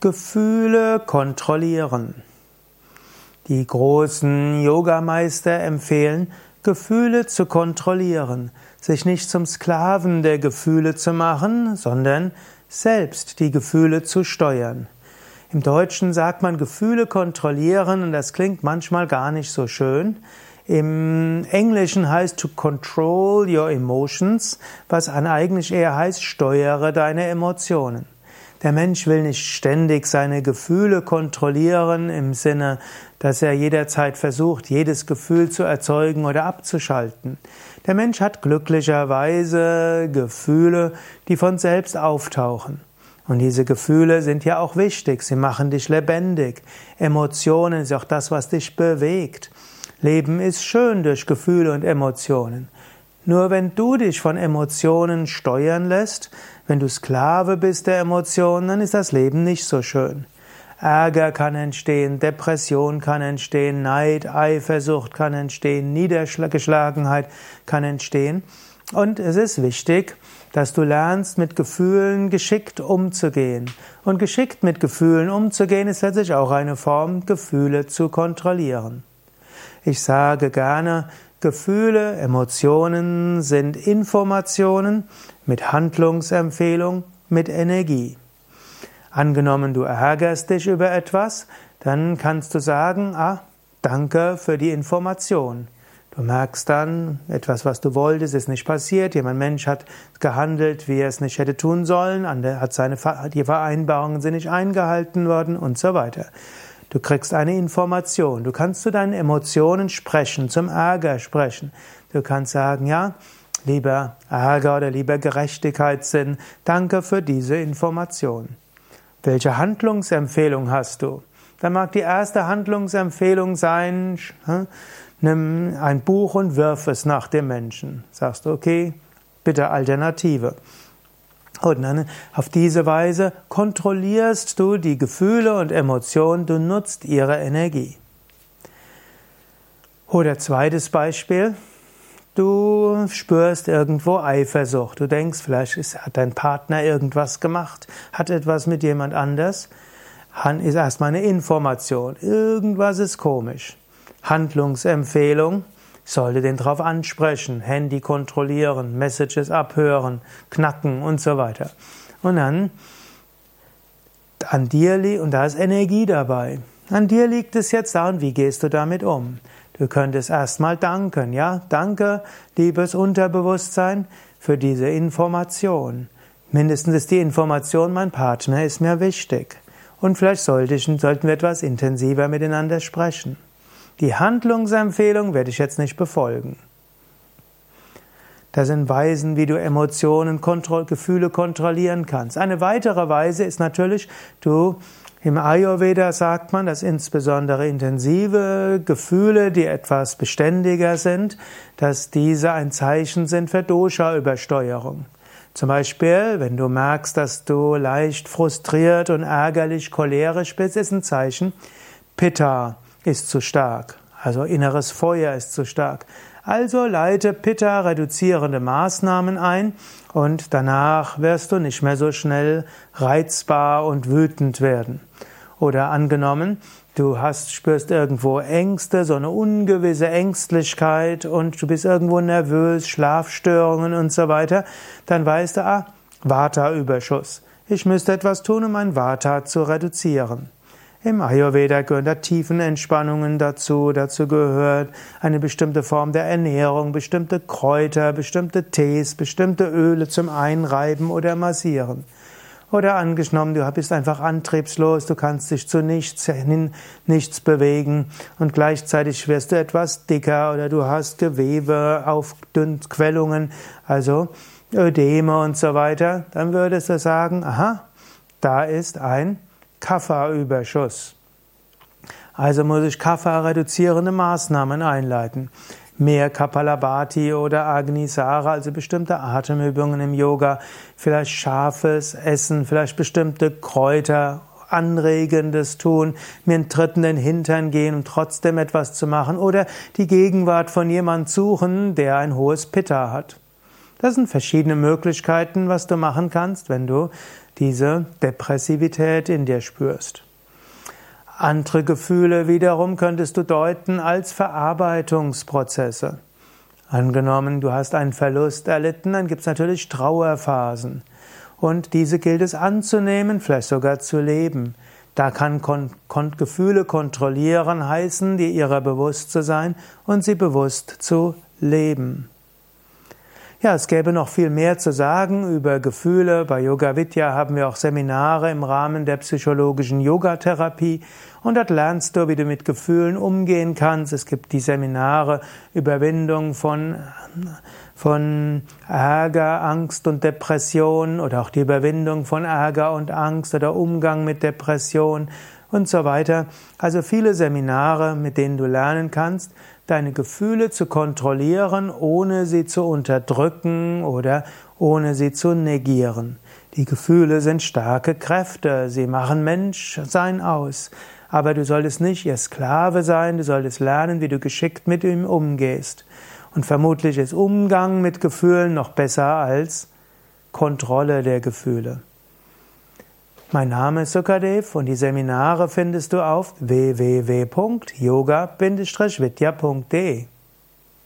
Gefühle kontrollieren. Die großen Yogameister empfehlen, Gefühle zu kontrollieren, sich nicht zum Sklaven der Gefühle zu machen, sondern selbst die Gefühle zu steuern. Im Deutschen sagt man Gefühle kontrollieren und das klingt manchmal gar nicht so schön. Im Englischen heißt to control your emotions, was eigentlich eher heißt steuere deine Emotionen. Der Mensch will nicht ständig seine Gefühle kontrollieren im Sinne, dass er jederzeit versucht, jedes Gefühl zu erzeugen oder abzuschalten. Der Mensch hat glücklicherweise Gefühle, die von selbst auftauchen. Und diese Gefühle sind ja auch wichtig, sie machen dich lebendig. Emotionen ist auch das, was dich bewegt. Leben ist schön durch Gefühle und Emotionen. Nur wenn du dich von Emotionen steuern lässt, wenn du Sklave bist der Emotionen, dann ist das Leben nicht so schön. Ärger kann entstehen, Depression kann entstehen, Neid, Eifersucht kann entstehen, Niedergeschlagenheit kann entstehen. Und es ist wichtig, dass du lernst, mit Gefühlen geschickt umzugehen. Und geschickt mit Gefühlen umzugehen ist letztlich auch eine Form, Gefühle zu kontrollieren. Ich sage gerne, Gefühle, Emotionen sind Informationen mit Handlungsempfehlung, mit Energie. Angenommen, du ärgerst dich über etwas, dann kannst du sagen, ah, danke für die Information. Du merkst dann, etwas, was du wolltest, ist nicht passiert. Jemand Mensch hat gehandelt, wie er es nicht hätte tun sollen. Hat seine, die Vereinbarungen sind nicht eingehalten worden und so weiter. Du kriegst eine Information. Du kannst zu deinen Emotionen sprechen, zum Ärger sprechen. Du kannst sagen, ja, lieber Ärger oder lieber Gerechtigkeitssinn, danke für diese Information. Welche Handlungsempfehlung hast du? Dann mag die erste Handlungsempfehlung sein, nimm ein Buch und wirf es nach dem Menschen. Sagst du, okay, bitte Alternative. Und dann auf diese Weise kontrollierst du die Gefühle und Emotionen, du nutzt ihre Energie. Oder zweites Beispiel, du spürst irgendwo Eifersucht. Du denkst, vielleicht ist, hat dein Partner irgendwas gemacht, hat etwas mit jemand anders. Ist erstmal eine Information. Irgendwas ist komisch. Handlungsempfehlung sollte den drauf ansprechen, Handy kontrollieren, Messages abhören, knacken und so weiter. Und dann an dir liegt, und da ist Energie dabei. An dir liegt es jetzt da und wie gehst du damit um? Du könntest erstmal danken, ja? Danke, liebes Unterbewusstsein, für diese Information. Mindestens ist die Information, mein Partner ist mir wichtig. Und vielleicht sollte ich, sollten wir etwas intensiver miteinander sprechen. Die Handlungsempfehlung werde ich jetzt nicht befolgen. Das sind Weisen, wie du Emotionen, Kontroll Gefühle kontrollieren kannst. Eine weitere Weise ist natürlich, du im Ayurveda sagt man, dass insbesondere intensive Gefühle, die etwas beständiger sind, dass diese ein Zeichen sind für Dosha-Übersteuerung. Zum Beispiel, wenn du merkst, dass du leicht frustriert und ärgerlich, cholerisch bist, ist ein Zeichen Pitta ist zu stark. Also inneres Feuer ist zu stark. Also leite Pitta reduzierende Maßnahmen ein und danach wirst du nicht mehr so schnell reizbar und wütend werden. Oder angenommen, du hast, spürst irgendwo Ängste, so eine ungewisse Ängstlichkeit und du bist irgendwo nervös, Schlafstörungen und so weiter, dann weißt du, ah, Vata-Überschuss. Ich müsste etwas tun, um mein Vata zu reduzieren. Im Ayurveda gehören da Tiefenentspannungen dazu. Dazu gehört eine bestimmte Form der Ernährung, bestimmte Kräuter, bestimmte Tees, bestimmte Öle zum Einreiben oder Massieren. Oder angenommen, du bist einfach antriebslos, du kannst dich zu nichts hin, nichts bewegen und gleichzeitig wirst du etwas dicker oder du hast Gewebe auf Quellungen, also Ödeme und so weiter, dann würdest du sagen, aha, da ist ein Kapha-Überschuss. Also muss ich Kapha-reduzierende Maßnahmen einleiten. Mehr Kapalabhati oder Agnisara, also bestimmte Atemübungen im Yoga, vielleicht scharfes Essen, vielleicht bestimmte Kräuter, anregendes tun, mir einen Tritt in den Hintern gehen, um trotzdem etwas zu machen oder die Gegenwart von jemand suchen, der ein hohes Pitta hat. Das sind verschiedene Möglichkeiten, was du machen kannst, wenn du diese Depressivität in dir spürst. Andere Gefühle wiederum könntest du deuten als Verarbeitungsprozesse. Angenommen, du hast einen Verlust erlitten, dann gibt es natürlich Trauerphasen. Und diese gilt es anzunehmen, vielleicht sogar zu leben. Da kann kon kon Gefühle kontrollieren heißen, die ihrer bewusst zu sein und sie bewusst zu leben. Ja, es gäbe noch viel mehr zu sagen über Gefühle. Bei Yoga Vidya haben wir auch Seminare im Rahmen der psychologischen Yogatherapie und dort lernst du, wie du mit Gefühlen umgehen kannst. Es gibt die Seminare Überwindung von, von Ärger, Angst und Depression oder auch die Überwindung von Ärger und Angst oder Umgang mit Depression und so weiter. Also viele Seminare, mit denen du lernen kannst, deine Gefühle zu kontrollieren, ohne sie zu unterdrücken oder ohne sie zu negieren. Die Gefühle sind starke Kräfte, sie machen Menschsein aus. Aber du solltest nicht ihr Sklave sein, du solltest lernen, wie du geschickt mit ihm umgehst. Und vermutlich ist Umgang mit Gefühlen noch besser als Kontrolle der Gefühle. Mein Name ist Sukadev und die Seminare findest du auf www.yoga-vidya.de